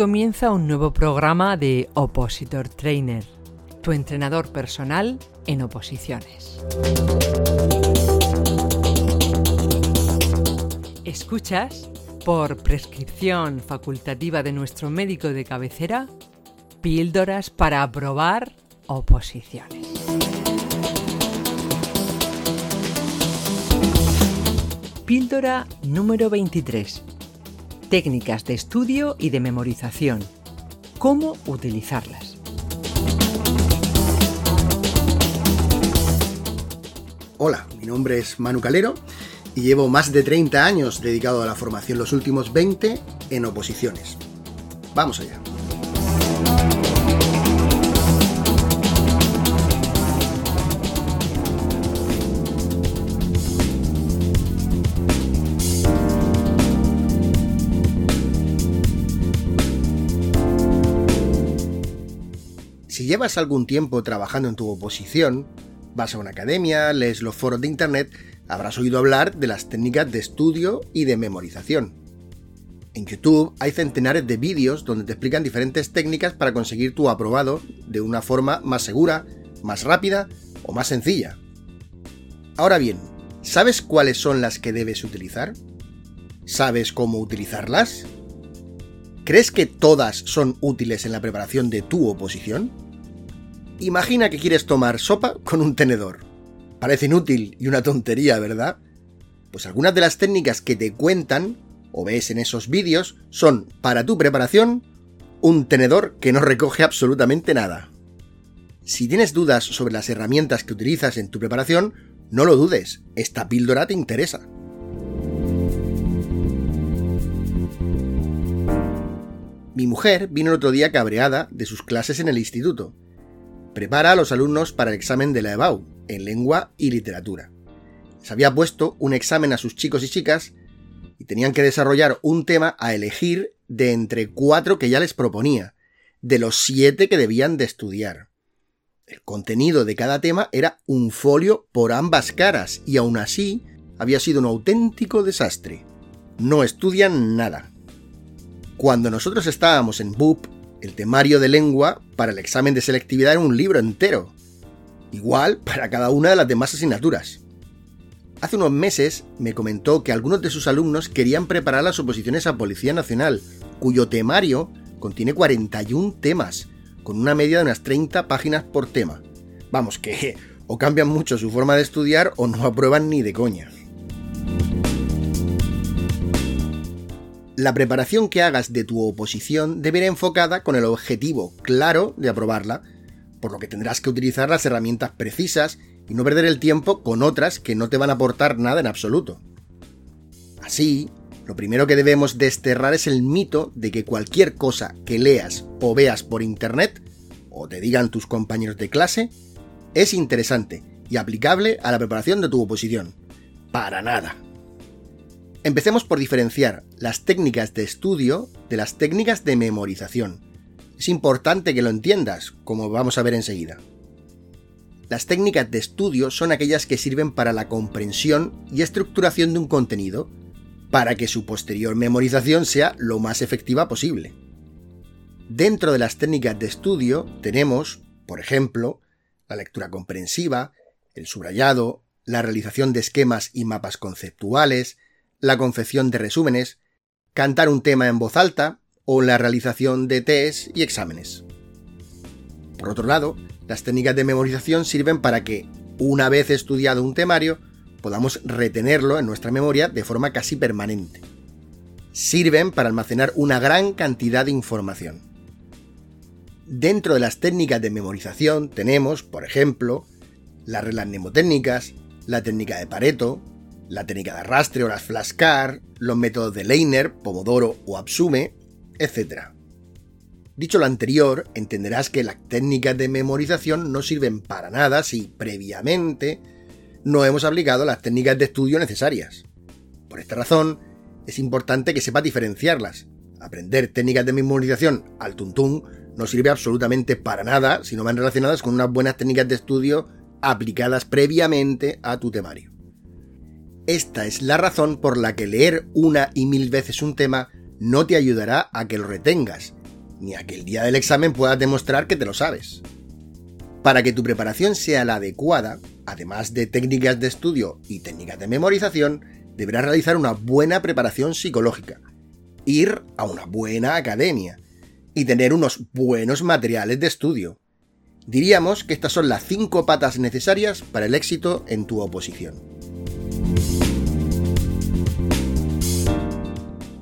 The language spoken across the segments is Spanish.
comienza un nuevo programa de Opositor Trainer, tu entrenador personal en oposiciones. Escuchas, por prescripción facultativa de nuestro médico de cabecera, píldoras para aprobar oposiciones. Píldora número 23 técnicas de estudio y de memorización. ¿Cómo utilizarlas? Hola, mi nombre es Manu Calero y llevo más de 30 años dedicado a la formación, los últimos 20 en oposiciones. Vamos allá. Llevas algún tiempo trabajando en tu oposición, vas a una academia, lees los foros de internet, habrás oído hablar de las técnicas de estudio y de memorización. En YouTube hay centenares de vídeos donde te explican diferentes técnicas para conseguir tu aprobado de una forma más segura, más rápida o más sencilla. Ahora bien, ¿sabes cuáles son las que debes utilizar? ¿Sabes cómo utilizarlas? ¿Crees que todas son útiles en la preparación de tu oposición? Imagina que quieres tomar sopa con un tenedor. Parece inútil y una tontería, ¿verdad? Pues algunas de las técnicas que te cuentan o ves en esos vídeos son, para tu preparación, un tenedor que no recoge absolutamente nada. Si tienes dudas sobre las herramientas que utilizas en tu preparación, no lo dudes, esta píldora te interesa. Mi mujer vino el otro día cabreada de sus clases en el instituto prepara a los alumnos para el examen de la EBAU, en lengua y literatura. Se había puesto un examen a sus chicos y chicas y tenían que desarrollar un tema a elegir de entre cuatro que ya les proponía, de los siete que debían de estudiar. El contenido de cada tema era un folio por ambas caras y aún así había sido un auténtico desastre. No estudian nada. Cuando nosotros estábamos en BUP, el temario de lengua para el examen de selectividad era un libro entero. Igual para cada una de las demás asignaturas. Hace unos meses me comentó que algunos de sus alumnos querían preparar las oposiciones a Policía Nacional, cuyo temario contiene 41 temas, con una media de unas 30 páginas por tema. Vamos, que o cambian mucho su forma de estudiar o no aprueban ni de coña. La preparación que hagas de tu oposición debe ir enfocada con el objetivo claro de aprobarla, por lo que tendrás que utilizar las herramientas precisas y no perder el tiempo con otras que no te van a aportar nada en absoluto. Así, lo primero que debemos desterrar es el mito de que cualquier cosa que leas o veas por internet, o te digan tus compañeros de clase, es interesante y aplicable a la preparación de tu oposición. Para nada. Empecemos por diferenciar las técnicas de estudio de las técnicas de memorización. Es importante que lo entiendas, como vamos a ver enseguida. Las técnicas de estudio son aquellas que sirven para la comprensión y estructuración de un contenido, para que su posterior memorización sea lo más efectiva posible. Dentro de las técnicas de estudio tenemos, por ejemplo, la lectura comprensiva, el subrayado, la realización de esquemas y mapas conceptuales, la confección de resúmenes, cantar un tema en voz alta o la realización de test y exámenes. Por otro lado, las técnicas de memorización sirven para que, una vez estudiado un temario, podamos retenerlo en nuestra memoria de forma casi permanente. Sirven para almacenar una gran cantidad de información. Dentro de las técnicas de memorización tenemos, por ejemplo, las reglas mnemotécnicas, la técnica de Pareto, la técnica de arrastre o las flashcards, los métodos de Leiner, Pomodoro o Absume, etc. Dicho lo anterior, entenderás que las técnicas de memorización no sirven para nada si previamente no hemos aplicado las técnicas de estudio necesarias. Por esta razón, es importante que sepas diferenciarlas. Aprender técnicas de memorización al tuntún no sirve absolutamente para nada si no van relacionadas con unas buenas técnicas de estudio aplicadas previamente a tu temario. Esta es la razón por la que leer una y mil veces un tema no te ayudará a que lo retengas, ni a que el día del examen puedas demostrar que te lo sabes. Para que tu preparación sea la adecuada, además de técnicas de estudio y técnicas de memorización, deberás realizar una buena preparación psicológica, ir a una buena academia y tener unos buenos materiales de estudio. Diríamos que estas son las cinco patas necesarias para el éxito en tu oposición.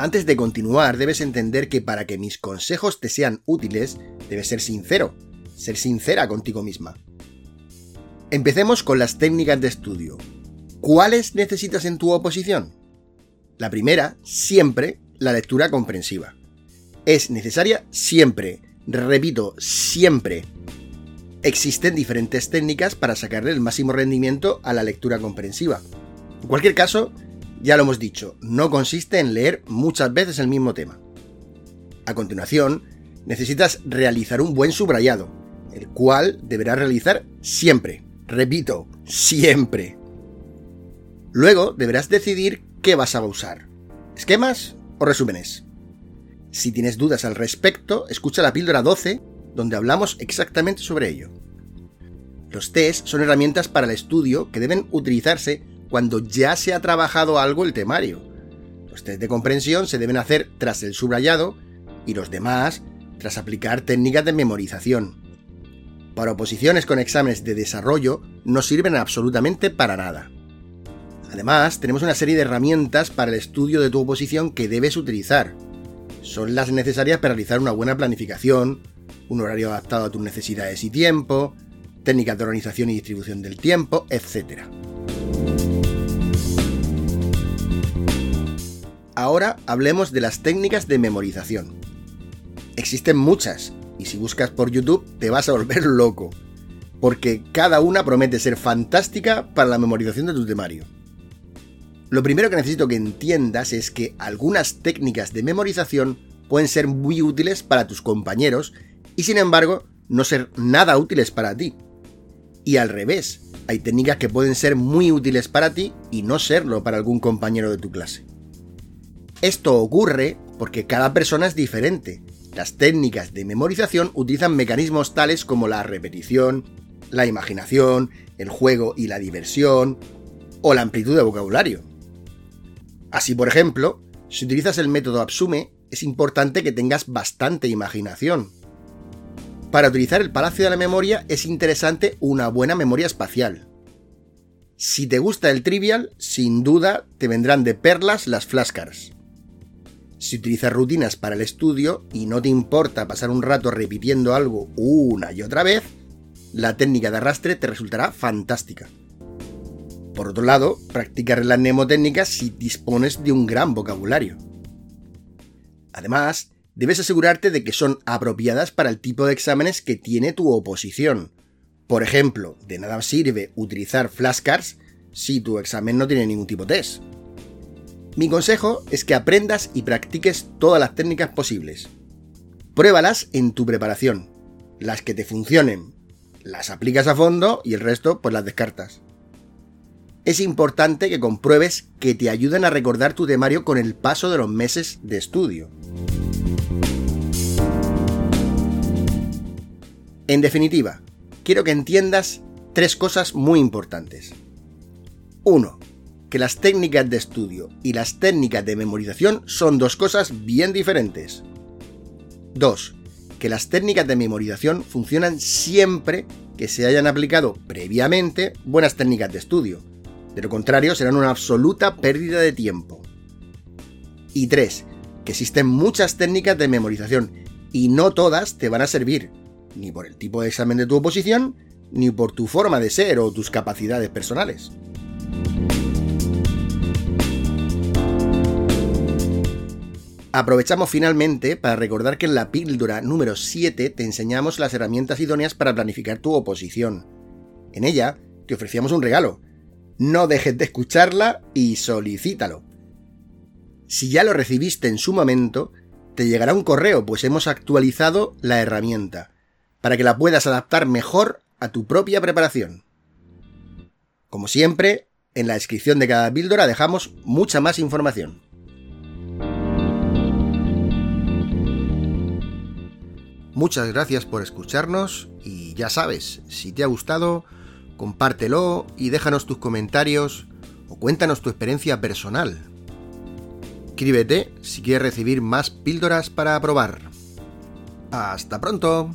Antes de continuar, debes entender que para que mis consejos te sean útiles, debes ser sincero, ser sincera contigo misma. Empecemos con las técnicas de estudio. ¿Cuáles necesitas en tu oposición? La primera, siempre, la lectura comprensiva. Es necesaria siempre, repito, siempre. Existen diferentes técnicas para sacarle el máximo rendimiento a la lectura comprensiva. En cualquier caso, ya lo hemos dicho, no consiste en leer muchas veces el mismo tema. A continuación, necesitas realizar un buen subrayado, el cual deberás realizar siempre. Repito, siempre. Luego deberás decidir qué vas a usar. ¿Esquemas o resúmenes? Si tienes dudas al respecto, escucha la píldora 12, donde hablamos exactamente sobre ello. Los test son herramientas para el estudio que deben utilizarse cuando ya se ha trabajado algo el temario. Los test de comprensión se deben hacer tras el subrayado y los demás tras aplicar técnicas de memorización. Para oposiciones con exámenes de desarrollo no sirven absolutamente para nada. Además, tenemos una serie de herramientas para el estudio de tu oposición que debes utilizar. Son las necesarias para realizar una buena planificación, un horario adaptado a tus necesidades y tiempo, técnicas de organización y distribución del tiempo, etc. Ahora hablemos de las técnicas de memorización. Existen muchas, y si buscas por YouTube te vas a volver loco, porque cada una promete ser fantástica para la memorización de tu temario. Lo primero que necesito que entiendas es que algunas técnicas de memorización pueden ser muy útiles para tus compañeros y sin embargo no ser nada útiles para ti. Y al revés, hay técnicas que pueden ser muy útiles para ti y no serlo para algún compañero de tu clase. Esto ocurre porque cada persona es diferente. Las técnicas de memorización utilizan mecanismos tales como la repetición, la imaginación, el juego y la diversión, o la amplitud de vocabulario. Así, por ejemplo, si utilizas el método Absume, es importante que tengas bastante imaginación. Para utilizar el Palacio de la Memoria es interesante una buena memoria espacial. Si te gusta el trivial, sin duda te vendrán de perlas las flashcards. Si utilizas rutinas para el estudio y no te importa pasar un rato repitiendo algo una y otra vez, la técnica de arrastre te resultará fantástica. Por otro lado, practicar las mnemotécnicas si dispones de un gran vocabulario. Además, debes asegurarte de que son apropiadas para el tipo de exámenes que tiene tu oposición. Por ejemplo, de nada sirve utilizar flashcards si tu examen no tiene ningún tipo de test. Mi consejo es que aprendas y practiques todas las técnicas posibles. Pruébalas en tu preparación. Las que te funcionen, las aplicas a fondo y el resto pues las descartas. Es importante que compruebes que te ayuden a recordar tu temario con el paso de los meses de estudio. En definitiva, quiero que entiendas tres cosas muy importantes. 1 que las técnicas de estudio y las técnicas de memorización son dos cosas bien diferentes. 2. Que las técnicas de memorización funcionan siempre que se hayan aplicado previamente buenas técnicas de estudio. De lo contrario, serán una absoluta pérdida de tiempo. Y 3. Que existen muchas técnicas de memorización y no todas te van a servir, ni por el tipo de examen de tu oposición, ni por tu forma de ser o tus capacidades personales. Aprovechamos finalmente para recordar que en la píldora número 7 te enseñamos las herramientas idóneas para planificar tu oposición. En ella te ofrecíamos un regalo. No dejes de escucharla y solicítalo. Si ya lo recibiste en su momento, te llegará un correo, pues hemos actualizado la herramienta, para que la puedas adaptar mejor a tu propia preparación. Como siempre, en la descripción de cada píldora dejamos mucha más información. Muchas gracias por escucharnos y ya sabes, si te ha gustado, compártelo y déjanos tus comentarios o cuéntanos tu experiencia personal. Escríbete si quieres recibir más píldoras para probar. Hasta pronto.